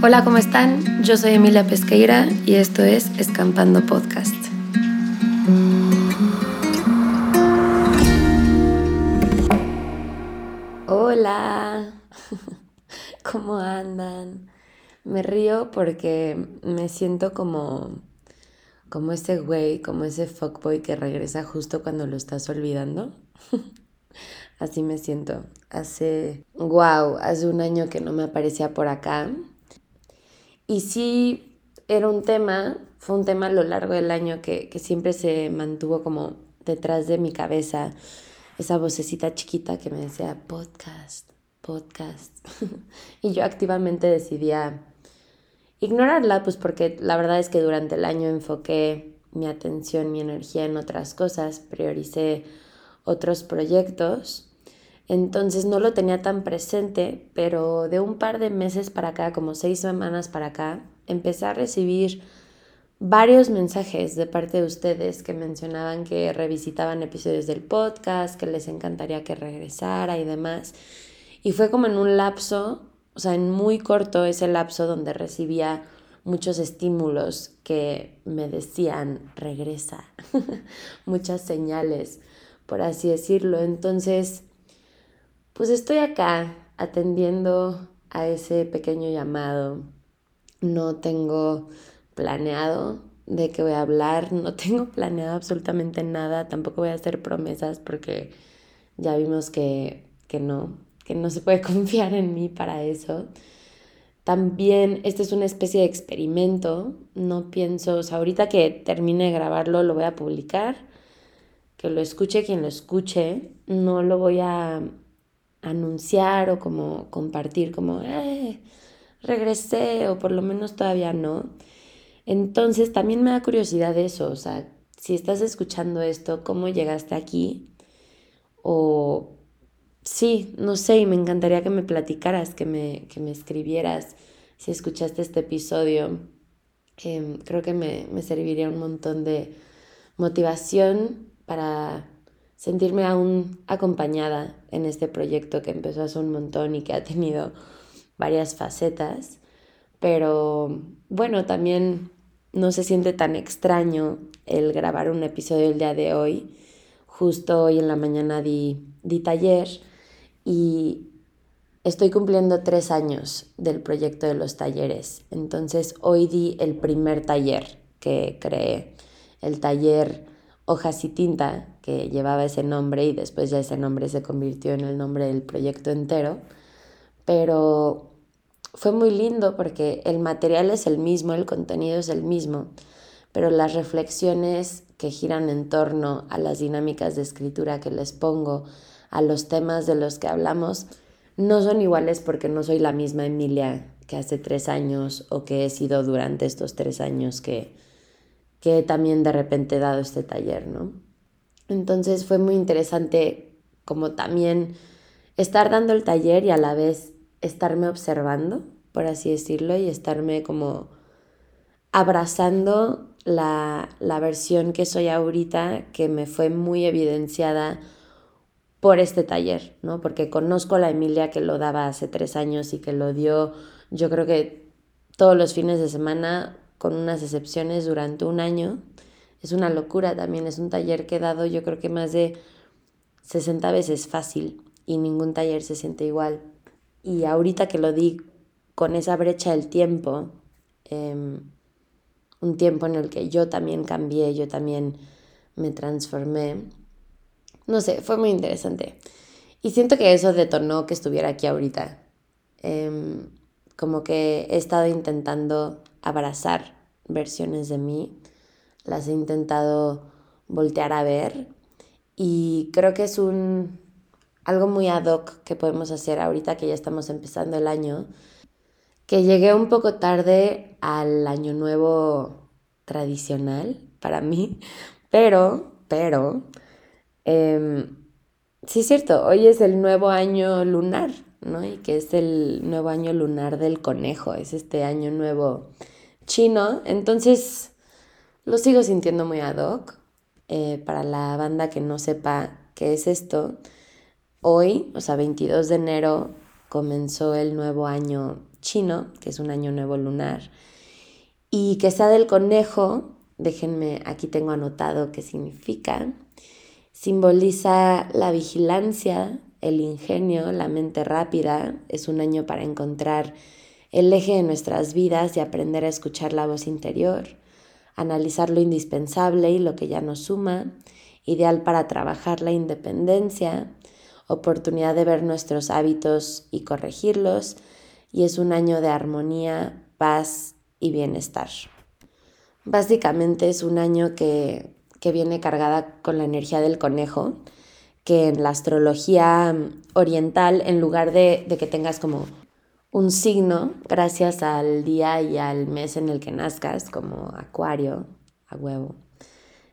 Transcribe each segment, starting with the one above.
Hola, ¿cómo están? Yo soy Emilia Pesqueira y esto es Escampando Podcast. Hola, ¿cómo andan? Me río porque me siento como como ese güey, como ese fuckboy que regresa justo cuando lo estás olvidando. Así me siento. Hace, wow, hace un año que no me aparecía por acá. Y sí, era un tema, fue un tema a lo largo del año que, que siempre se mantuvo como detrás de mi cabeza. Esa vocecita chiquita que me decía, podcast, podcast. y yo activamente decidía ignorarla, pues porque la verdad es que durante el año enfoqué mi atención, mi energía en otras cosas, prioricé otros proyectos. Entonces no lo tenía tan presente, pero de un par de meses para acá, como seis semanas para acá, empecé a recibir varios mensajes de parte de ustedes que mencionaban que revisitaban episodios del podcast, que les encantaría que regresara y demás. Y fue como en un lapso, o sea, en muy corto ese lapso donde recibía muchos estímulos que me decían, regresa, muchas señales por así decirlo. Entonces, pues estoy acá atendiendo a ese pequeño llamado. No tengo planeado de qué voy a hablar, no tengo planeado absolutamente nada, tampoco voy a hacer promesas porque ya vimos que, que no, que no se puede confiar en mí para eso. También este es una especie de experimento, no pienso, o sea, ahorita que termine de grabarlo lo voy a publicar que lo escuche quien lo escuche, no lo voy a anunciar o como compartir como, eh, regresé o por lo menos todavía no. Entonces también me da curiosidad eso, o sea, si estás escuchando esto, ¿cómo llegaste aquí? O sí, no sé, y me encantaría que me platicaras, que me, que me escribieras si escuchaste este episodio. Creo que me, me serviría un montón de motivación para sentirme aún acompañada en este proyecto que empezó hace un montón y que ha tenido varias facetas. Pero bueno, también no se siente tan extraño el grabar un episodio el día de hoy. Justo hoy en la mañana di, di taller y estoy cumpliendo tres años del proyecto de los talleres. Entonces hoy di el primer taller que creé, el taller Hojas y Tinta, que llevaba ese nombre y después ya ese nombre se convirtió en el nombre del proyecto entero. Pero fue muy lindo porque el material es el mismo, el contenido es el mismo, pero las reflexiones que giran en torno a las dinámicas de escritura que les pongo, a los temas de los que hablamos, no son iguales porque no soy la misma Emilia que hace tres años o que he sido durante estos tres años que, que también de repente he dado este taller, ¿no? Entonces fue muy interesante como también estar dando el taller y a la vez estarme observando, por así decirlo, y estarme como abrazando la, la versión que soy ahorita, que me fue muy evidenciada por este taller, ¿no? Porque conozco a la Emilia que lo daba hace tres años y que lo dio, yo creo que todos los fines de semana con unas excepciones durante un año. Es una locura también, es un taller que he dado yo creo que más de 60 veces fácil y ningún taller se siente igual. Y ahorita que lo di con esa brecha del tiempo, em, un tiempo en el que yo también cambié, yo también me transformé, no sé, fue muy interesante. Y siento que eso detonó que estuviera aquí ahorita. Em, como que he estado intentando abrazar versiones de mí, las he intentado voltear a ver y creo que es un algo muy ad hoc que podemos hacer ahorita que ya estamos empezando el año, que llegué un poco tarde al año nuevo tradicional para mí, pero, pero, em, sí es cierto, hoy es el nuevo año lunar, ¿no? Y que es el nuevo año lunar del conejo, es este año nuevo chino, entonces lo sigo sintiendo muy ad hoc. Eh, para la banda que no sepa qué es esto, hoy, o sea, 22 de enero, comenzó el nuevo año chino, que es un año nuevo lunar, y que sea del conejo, déjenme, aquí tengo anotado qué significa, simboliza la vigilancia, el ingenio, la mente rápida, es un año para encontrar el eje de nuestras vidas y aprender a escuchar la voz interior, analizar lo indispensable y lo que ya nos suma, ideal para trabajar la independencia, oportunidad de ver nuestros hábitos y corregirlos, y es un año de armonía, paz y bienestar. Básicamente es un año que, viene cargada con la energía del conejo, que en la astrología oriental, en lugar de, de que tengas como un signo, gracias al día y al mes en el que nazcas, como acuario, a huevo,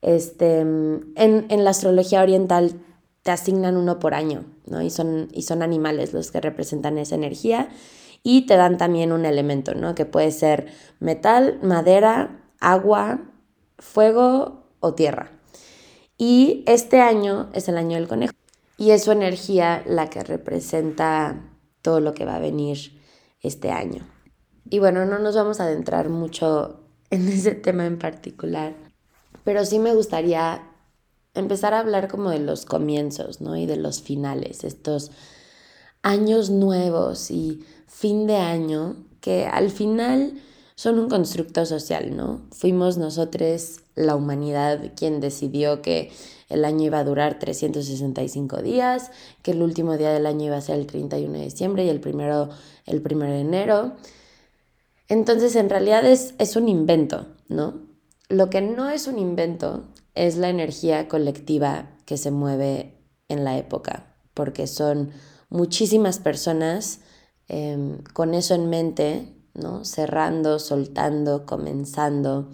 este, en, en, la astrología oriental te asignan uno por año, ¿no? Y son, y son animales los que representan esa energía y te dan también un elemento, ¿no? Que puede ser metal, madera, agua, fuego o tierra. Y este año es el año del conejo y es su energía la que representa todo lo que va a venir este año. Y bueno, no nos vamos a adentrar mucho en ese tema en particular, pero sí me gustaría empezar a hablar como de los comienzos, ¿no? Y de los finales, estos años nuevos y fin de año que al final son un constructo social, ¿no? Fuimos nosotros, la humanidad, quien decidió que el año iba a durar 365 días, que el último día del año iba a ser el 31 de diciembre y el primero el 1 de enero. Entonces, en realidad es, es un invento, ¿no? Lo que no es un invento es la energía colectiva que se mueve en la época, porque son muchísimas personas em, con eso en mente, ¿no? Cerrando, soltando, comenzando.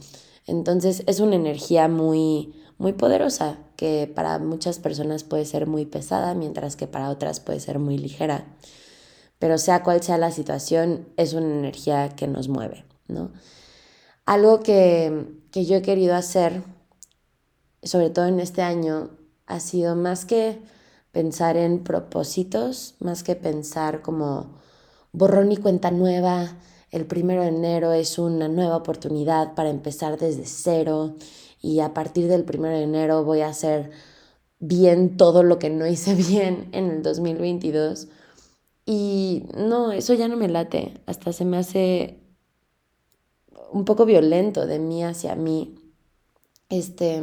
Entonces es una energía muy, muy poderosa que para muchas personas puede ser muy pesada, mientras que para otras puede ser muy ligera. Pero sea cual sea la situación, es una energía que nos mueve, ¿no? Algo que, yo he querido hacer, sobre todo en este año, ha sido más que pensar en propósitos, más que pensar como borrón y cuenta nueva, el primero de enero es una nueva oportunidad para empezar desde cero y a partir del primero de enero voy a hacer bien todo lo que no hice bien en el 2022. Y no, eso ya no me late, hasta se me hace un poco violento de mí hacia mí. Este,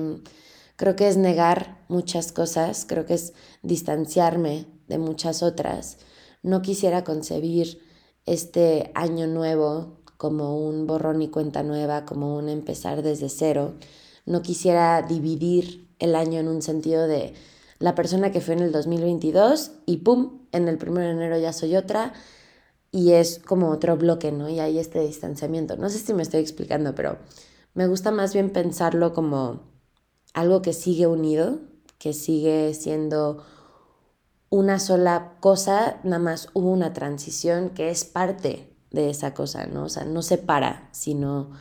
creo que es negar muchas cosas, creo que es distanciarme de muchas otras. No quisiera concebir este año nuevo como un borrón y cuenta nueva, como un empezar desde cero. No quisiera dividir el año en un sentido de la persona que fue en el 2022 y ¡pum! En el 1 de enero ya soy otra y es como otro bloque, ¿no? Y hay este distanciamiento. No sé si me estoy explicando, pero me gusta más bien pensarlo como algo que sigue unido, que sigue siendo una sola cosa, nada más hubo una transición que es parte de esa cosa, ¿no? O sea, no se para, sino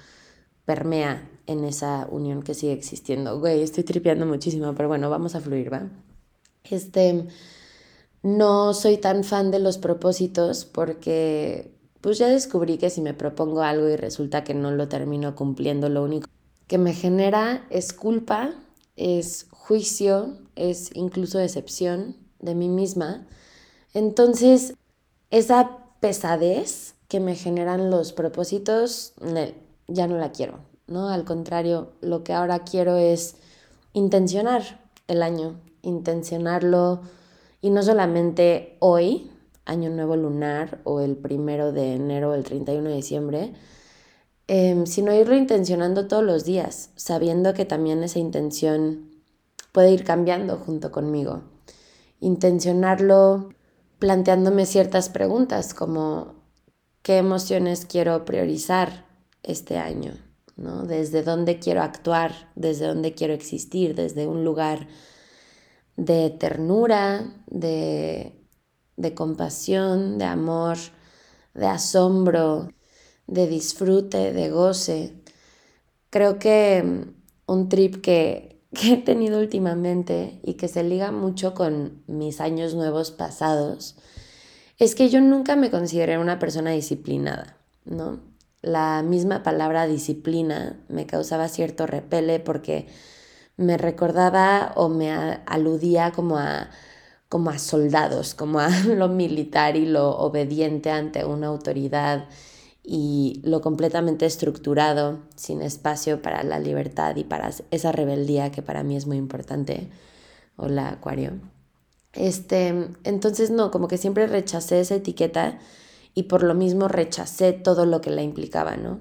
permea en esa unión que sigue existiendo. Güey, estoy tripeando muchísimo, pero bueno, vamos a fluir, ¿va? Este, no soy tan fan de los propósitos porque pues ya descubrí que si me propongo algo y resulta que no lo termino cumpliendo, lo único que me genera es culpa, es juicio, es incluso decepción de mí misma. Entonces, esa pesadez que me generan los propósitos, ya no la quiero, ¿no? Al contrario, lo que ahora quiero es intencionar el año, intencionarlo y no solamente hoy, Año Nuevo Lunar, o el primero de enero o el 31 de diciembre, em, sino irlo intencionando todos los días, sabiendo que también esa intención puede ir cambiando junto conmigo. Intencionarlo planteándome ciertas preguntas como qué emociones quiero priorizar este año, ¿no? Desde dónde quiero actuar, desde dónde quiero existir, desde un lugar de ternura, de, compasión, de amor, de asombro, de disfrute, de goce. Creo que mm, un trip que, que he tenido últimamente y que se liga mucho con mis años nuevos pasados es que yo nunca me consideré una persona disciplinada, ¿no? La misma palabra disciplina me causaba cierto repele porque me recordaba o me aludía como a, como a soldados, como a lo militar y lo obediente ante una autoridad y lo completamente estructurado, sin espacio para la libertad y para esa rebeldía que para mí es muy importante. Hola, Acuario. Este, entonces no, como que siempre rechacé esa etiqueta y por lo mismo rechacé todo lo que la implicaba, ¿no?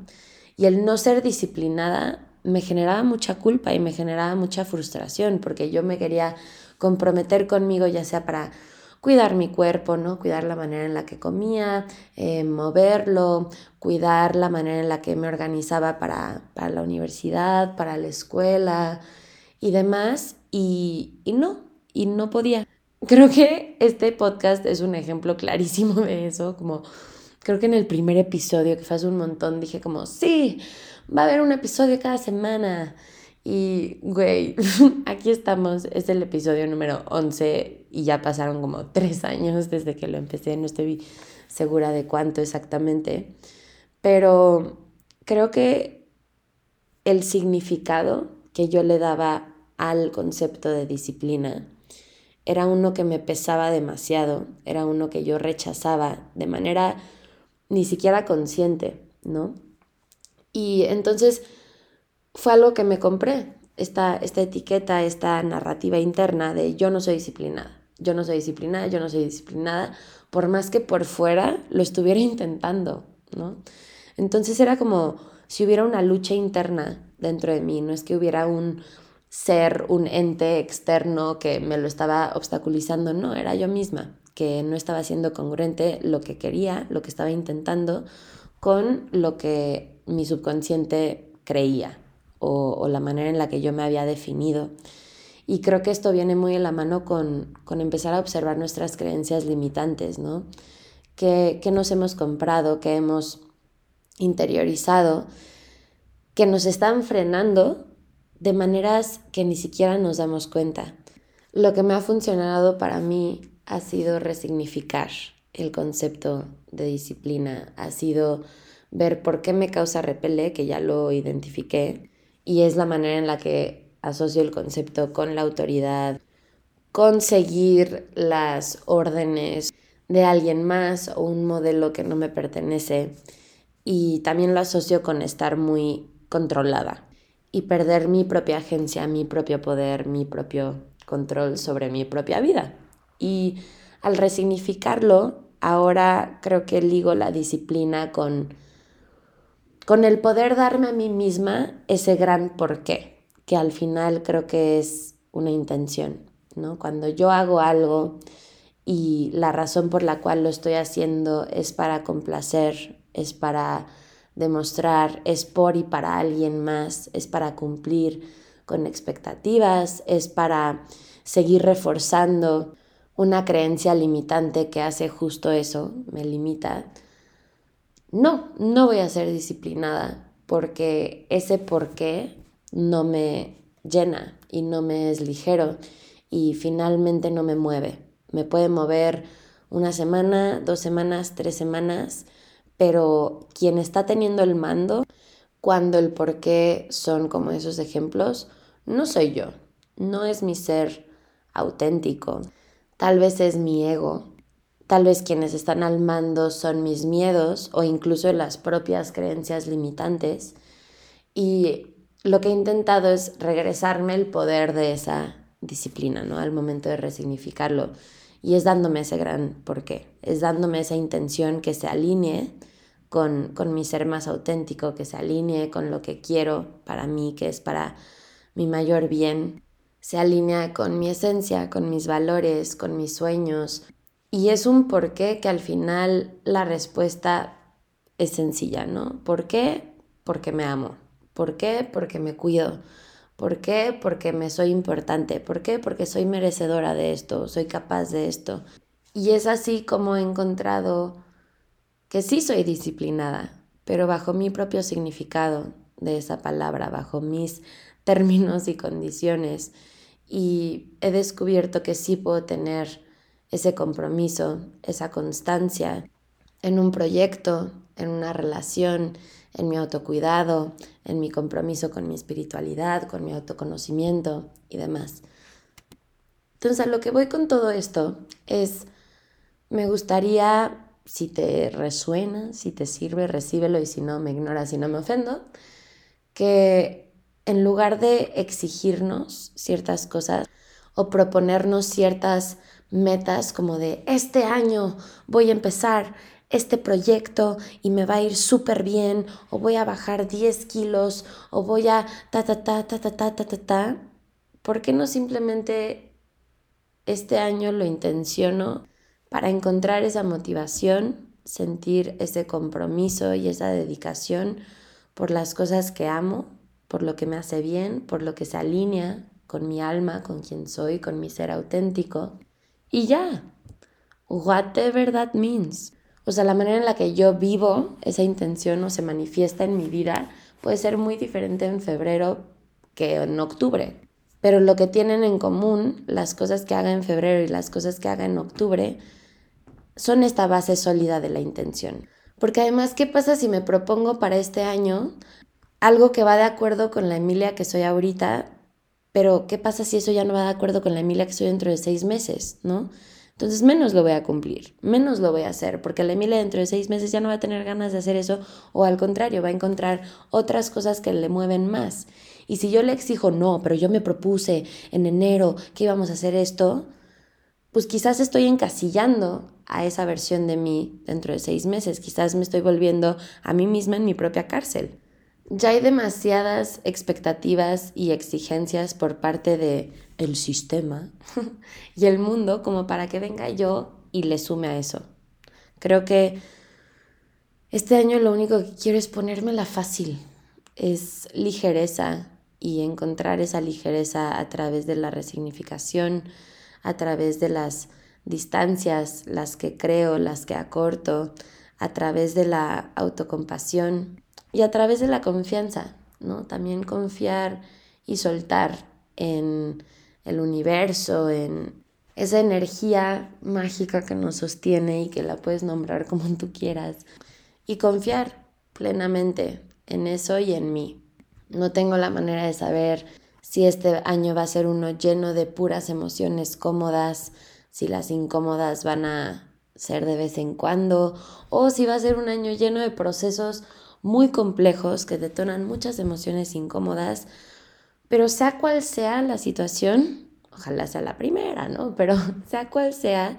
Y el no ser disciplinada me generaba mucha culpa y me generaba mucha frustración porque yo me quería comprometer conmigo ya sea para cuidar mi cuerpo, ¿no? Cuidar la manera en la que comía, eh, moverlo, cuidar la manera en la que me organizaba para, para la universidad, para la escuela y demás. Y, y no, y no podía. Creo que este podcast es un ejemplo clarísimo de eso, como creo que en el primer episodio, que fue hace un montón, dije como, sí, va a haber un episodio cada semana. Y, güey, aquí estamos, es el episodio número 11 y ya pasaron como tres años desde que lo empecé, no estoy segura de cuánto exactamente, pero creo que el significado que yo le daba al concepto de disciplina era uno que me pesaba demasiado, era uno que yo rechazaba de manera ni siquiera consciente, ¿no? Y entonces fue algo que me compré, esta, esta etiqueta, esta narrativa interna de yo no soy disciplinada, yo no soy disciplinada, yo no soy disciplinada, por más que por fuera lo estuviera intentando, ¿no? Entonces era como si hubiera una lucha interna dentro de mí, no es que hubiera un ser, un ente externo que me lo estaba obstaculizando, no, era yo misma, que no estaba siendo congruente lo que quería, lo que estaba intentando, con lo que mi subconsciente creía, o, la manera en la que yo me había definido. Y creo que esto viene muy en la mano con, empezar a observar nuestras creencias limitantes, ¿no? Que, nos hemos comprado, que hemos interiorizado, que nos están frenando de maneras que ni siquiera nos damos cuenta. Lo que me ha funcionado para mí ha sido resignificar el concepto de disciplina, ha sido ver por qué me causa repele, que ya lo identifiqué, y es la manera en la que asocio el concepto con la autoridad, con seguir las órdenes de alguien más o un modelo que no me pertenece y también lo asocio con estar muy controlada y perder mi propia agencia, mi propio poder, mi propio control sobre mi propia vida. Y al resignificarlo, ahora creo que ligo la disciplina con con el poder darme a mí misma ese gran porqué, que al final creo que es una intención, ¿no? Cuando yo hago algo y la razón por la cual lo estoy haciendo es para complacer, es para demostrar, es por y para alguien más, es para cumplir con expectativas, es para seguir reforzando una creencia limitante que hace justo eso, me limita, no, no voy a ser disciplinada porque ese por qué no me llena y no me es ligero y finalmente no me mueve. Me puede mover una semana, dos semanas, tres semanas, pero quien está teniendo el mando, cuando el por qué son como esos ejemplos, no soy yo, no es mi ser auténtico, tal vez es mi ego, Tal vez quienes están al mando son mis miedos o incluso las propias creencias limitantes. Y lo que he intentado es regresarme el poder de esa disciplina, ¿no? Al momento de resignificarlo. Y es dándome ese gran porqué, es dándome esa intención que se alinee con, con mi ser más auténtico, que se alinee con lo que quiero para mí, que es para mi mayor bien, se alinea con mi esencia, con mis valores, con mis sueños, y es un por qué que al final la respuesta es sencilla, ¿no? ¿Por qué? Porque me amo. ¿Por qué? Porque me cuido. ¿Por qué? Porque me soy importante. ¿Por qué? Porque soy merecedora de esto, soy capaz de esto. Y es así como he encontrado que sí soy disciplinada, pero bajo mi propio significado de esa palabra, bajo mis términos y condiciones. Y he descubierto que sí puedo tener ese compromiso, esa constancia en un proyecto, en una relación, en mi autocuidado, en mi compromiso con mi espiritualidad, con mi autoconocimiento y demás. Entonces, a lo que voy con todo esto es, me gustaría, si te resuena, si te sirve, recíbelo y si no, me ignoras y no me ofendo, que en lugar de exigirnos ciertas cosas o proponernos ciertas metas como de este año voy a empezar este proyecto y me va a ir súper bien, o voy a bajar 10 kilos, o voy a ta, ta, ta, ta, ta, ta, ta, ta, ta. ¿Por qué no simplemente este año lo intenciono para encontrar esa motivación, sentir ese compromiso y esa dedicación por las cosas que amo, por lo que me hace bien, por lo que se alinea con mi alma, con quien soy, con mi ser auténtico? Y ya, whatever that means. O sea, la manera en la que yo vivo esa intención o se manifiesta en mi vida puede ser muy diferente en febrero que en octubre. Pero lo que tienen en común las cosas que haga en febrero y las cosas que haga en octubre son esta base sólida de la intención. Porque además, ¿qué pasa si me propongo para este año algo que va de acuerdo con la Emilia que soy ahorita? Pero ¿qué pasa si eso ya no va de acuerdo con la Emilia que soy dentro de seis meses? ¿No? Entonces menos lo voy a cumplir, menos lo voy a hacer, porque la Emilia dentro de seis meses ya no va a tener ganas de hacer eso o al contrario, va a encontrar otras cosas que le mueven más. Y si yo le exijo, no, pero yo me propuse en enero que íbamos a hacer esto, pues quizás estoy encasillando a esa versión de mí dentro de seis meses, quizás me estoy volviendo a mí misma en mi propia cárcel. Ya hay demasiadas expectativas y exigencias por parte de el sistema y el mundo como para que venga yo y le sume a eso. Creo que este año lo único que quiero es ponérmela fácil, es ligereza y encontrar esa ligereza a través de la resignificación, a través de las distancias, las que creo, las que acorto, a través de la autocompasión y a través de la confianza, ¿no? También confiar y soltar en el universo, en esa energía mágica que nos sostiene y que la puedes nombrar como tú quieras. Y confiar plenamente en eso y en mí. No tengo la manera de saber si este año va a ser uno lleno de puras emociones cómodas, si las incómodas van a ser de vez en cuando, o si va a ser un año lleno de procesos muy complejos que detonan muchas emociones incómodas, pero sea cual sea la situación, ojalá sea la primera, ¿no? Pero sea cual sea,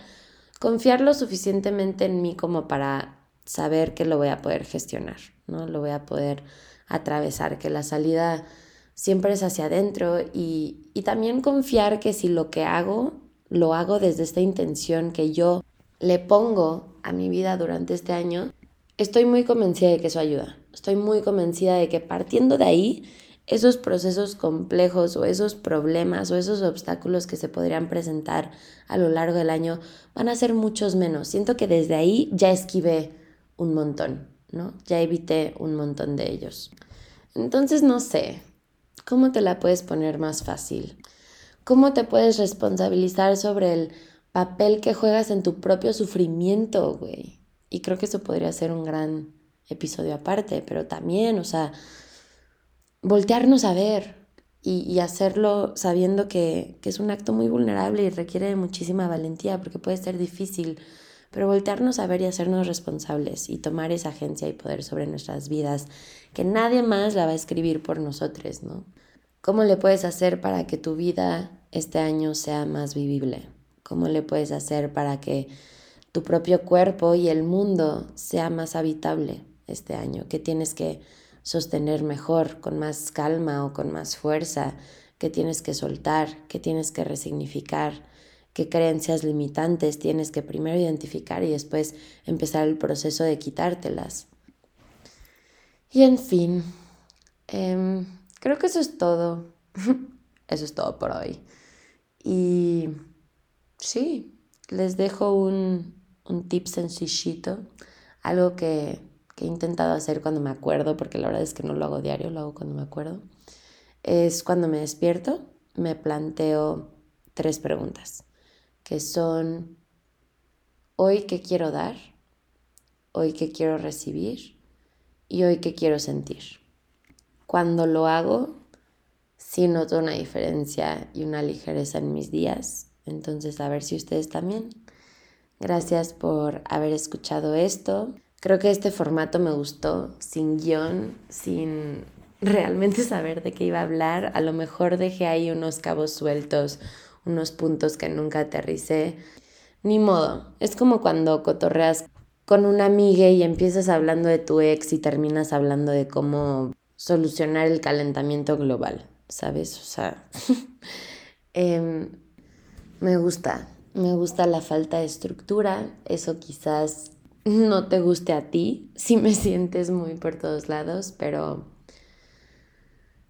confiar lo suficientemente en mí como para saber que lo voy a poder gestionar, ¿no? Lo voy a poder atravesar, que la salida siempre es hacia adentro y, y también confiar que si lo que hago, lo hago desde esta intención que yo le pongo a mi vida durante este año, Estoy muy convencida de que eso ayuda. Estoy muy convencida de que partiendo de ahí, esos procesos complejos o esos problemas o esos obstáculos que se podrían presentar a lo largo del año van a ser muchos menos. Siento que desde ahí ya esquivé un montón, ¿no? Ya evité un montón de ellos. Entonces, no sé, ¿cómo te la puedes poner más fácil? ¿Cómo te puedes responsabilizar sobre el papel que juegas en tu propio sufrimiento, güey? Y creo que eso podría ser un gran episodio aparte, pero también, o sea, voltearnos a ver y, hacerlo sabiendo que, que, es un acto muy vulnerable y requiere de muchísima valentía porque puede ser difícil, pero voltearnos a ver y hacernos responsables y tomar esa agencia y poder sobre nuestras vidas, que nadie más la va a escribir por nosotros, ¿no? ¿Cómo le puedes hacer para que tu vida este año sea más vivible? ¿Cómo le puedes hacer para que tu propio cuerpo y el mundo sea más habitable este año, que tienes que sostener mejor, con más calma o con más fuerza, que tienes que soltar, que tienes que resignificar, qué creencias limitantes tienes que primero identificar y después empezar el proceso de quitártelas. Y en fin, em, creo que eso es todo. eso es todo por hoy. Y sí, les dejo un, un tip sencillito, algo que, he intentado hacer cuando me acuerdo, porque la verdad es que no lo hago diario, lo hago cuando me acuerdo, es cuando me despierto, me planteo tres preguntas, que son, hoy qué quiero dar, hoy qué quiero recibir y hoy qué quiero sentir. Cuando lo hago, sí noto una diferencia y una ligereza en mis días, entonces a ver si ustedes también. Gracias por haber escuchado esto. Creo que este formato me gustó, sin guion, sin realmente saber de qué iba a hablar. A lo mejor dejé ahí unos cabos sueltos, unos puntos que nunca aterricé. Ni modo, es como cuando cotorreas con una amiga y empiezas hablando de tu ex y terminas hablando de cómo solucionar el calentamiento global, ¿sabes? O sea, em, me gusta, me gusta la falta de estructura, eso quizás no te guste a ti, si me sientes muy por todos lados, pero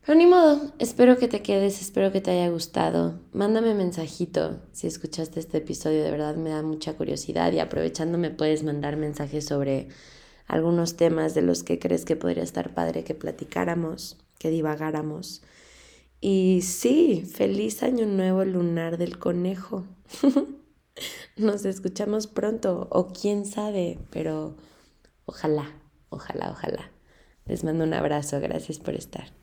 pero ni modo, espero que te quedes, espero que te haya gustado. Mándame mensajito si escuchaste este episodio, de verdad me da mucha curiosidad y aprovechando me puedes mandar mensajes sobre algunos temas de los que crees que podría estar padre que platicáramos, que divagáramos. Y sí, feliz año nuevo lunar del conejo. Nos escuchamos pronto, o quién sabe, pero ojalá, ojalá, ojalá. Les mando un abrazo, gracias por estar.